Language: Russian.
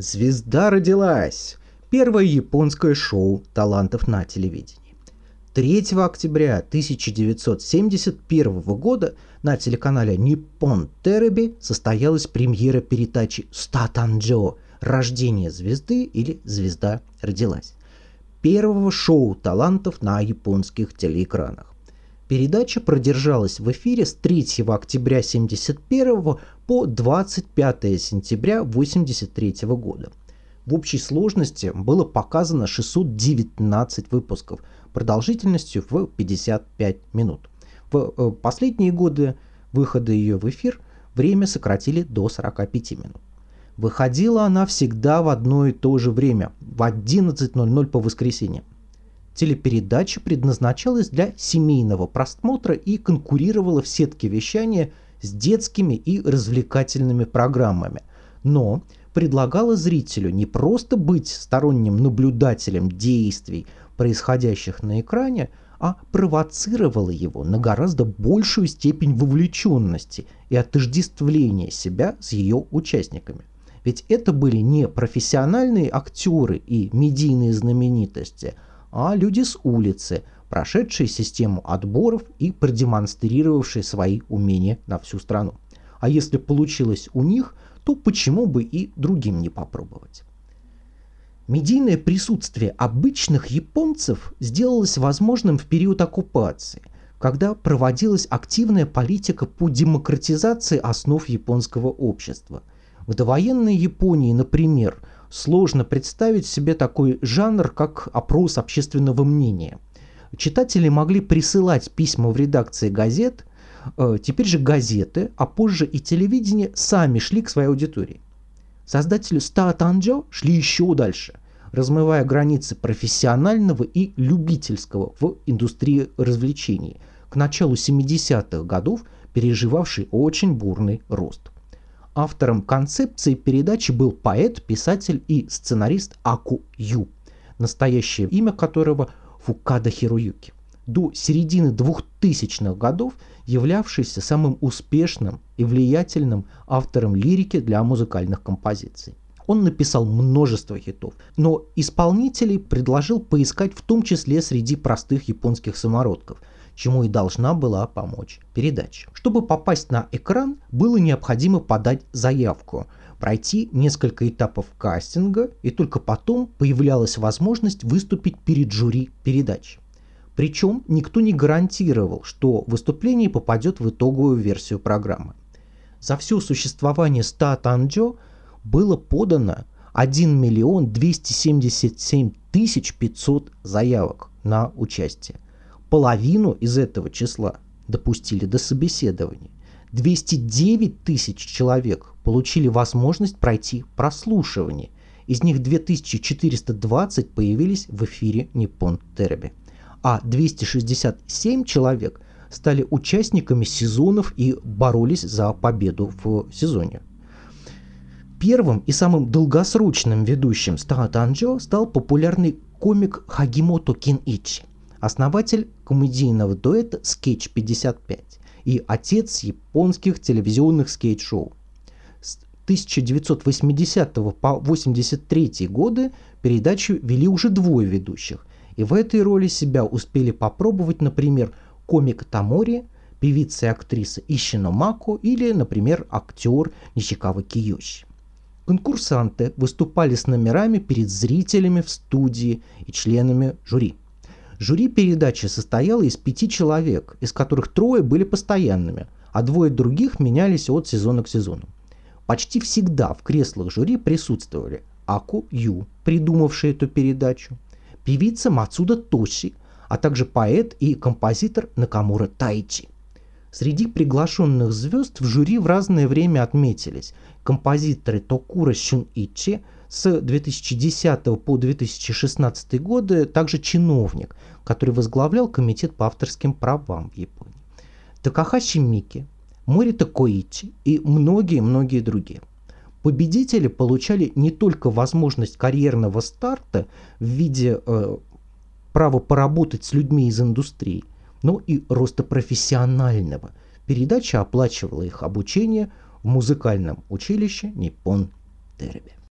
Звезда родилась. Первое японское шоу талантов на телевидении. 3 октября 1971 года на телеканале Nippon Тереби состоялась премьера передачи «Статанджо. Рождение звезды» или «Звезда родилась» первого шоу талантов на японских телеэкранах. Передача продержалась в эфире с 3 октября 1971 по 25 сентября 1983 года. В общей сложности было показано 619 выпусков продолжительностью в 55 минут. В э, последние годы выхода ее в эфир время сократили до 45 минут. Выходила она всегда в одно и то же время, в 11.00 по воскресеньям. Телепередача предназначалась для семейного просмотра и конкурировала в сетке вещания – с детскими и развлекательными программами, но предлагала зрителю не просто быть сторонним наблюдателем действий, происходящих на экране, а провоцировала его на гораздо большую степень вовлеченности и отождествления себя с ее участниками. Ведь это были не профессиональные актеры и медийные знаменитости, а люди с улицы – прошедшие систему отборов и продемонстрировавшие свои умения на всю страну. А если получилось у них, то почему бы и другим не попробовать? Медийное присутствие обычных японцев сделалось возможным в период оккупации, когда проводилась активная политика по демократизации основ японского общества. В довоенной Японии, например, сложно представить себе такой жанр, как опрос общественного мнения – читатели могли присылать письма в редакции газет, э, теперь же газеты, а позже и телевидение сами шли к своей аудитории. Создатели Ста Танджо шли еще дальше, размывая границы профессионального и любительского в индустрии развлечений, к началу 70-х годов переживавший очень бурный рост. Автором концепции передачи был поэт, писатель и сценарист Аку Ю, настоящее имя которого – Фукада Хируюки, до середины 2000-х годов являвшийся самым успешным и влиятельным автором лирики для музыкальных композиций. Он написал множество хитов, но исполнителей предложил поискать в том числе среди простых японских самородков, чему и должна была помочь передача. Чтобы попасть на экран, было необходимо подать заявку – пройти несколько этапов кастинга, и только потом появлялась возможность выступить перед жюри передач. Причем никто не гарантировал, что выступление попадет в итоговую версию программы. За все существование Ста Танджо было подано 1 миллион 277 тысяч 500 заявок на участие. Половину из этого числа допустили до собеседования. 209 тысяч человек получили возможность пройти прослушивание. Из них 2420 появились в эфире Nippon Терби, а 267 человек стали участниками сезонов и боролись за победу в сезоне. Первым и самым долгосрочным ведущим Стара Танджо стал популярный комик Хагимото Киничи, основатель комедийного дуэта Sketch 55 и отец японских телевизионных скейт-шоу. С 1980 по 1983 годы передачу вели уже двое ведущих, и в этой роли себя успели попробовать, например, комик Тамори, певица и актриса Ищино Мако или, например, актер Нищикава Киёши. Конкурсанты выступали с номерами перед зрителями в студии и членами жюри – Жюри передачи состояло из пяти человек, из которых трое были постоянными, а двое других менялись от сезона к сезону. Почти всегда в креслах жюри присутствовали Аку Ю, придумавший эту передачу, певица Мацуда Тоши, а также поэт и композитор Накамура Тайчи. Среди приглашенных звезд в жюри в разное время отметились композиторы Токура Шуничи, с 2010 по 2016 годы также чиновник, который возглавлял комитет по авторским правам в Японии. Такахаши Мики, Морита Коичи и многие-многие другие. Победители получали не только возможность карьерного старта в виде э, права поработать с людьми из индустрии, но и роста профессионального. Передача оплачивала их обучение в музыкальном училище Ниппон Теребе.